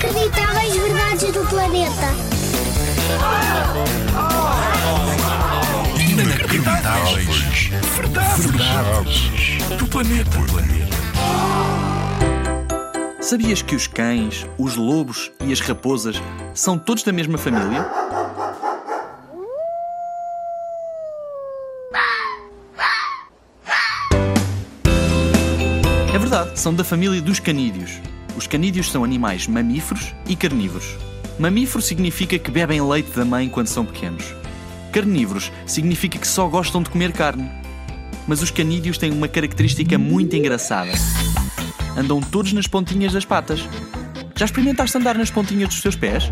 Inacreditáveis verdades do planeta. Inacreditáveis. Verdades. Verdades. Do planeta. Sabias que os cães, os lobos e as raposas são todos da mesma família? É verdade, são da família dos canídeos. Os canídeos são animais mamíferos e carnívoros. Mamífero significa que bebem leite da mãe quando são pequenos. Carnívoros significa que só gostam de comer carne. Mas os canídeos têm uma característica muito engraçada. Andam todos nas pontinhas das patas. Já experimentaste andar nas pontinhas dos teus pés?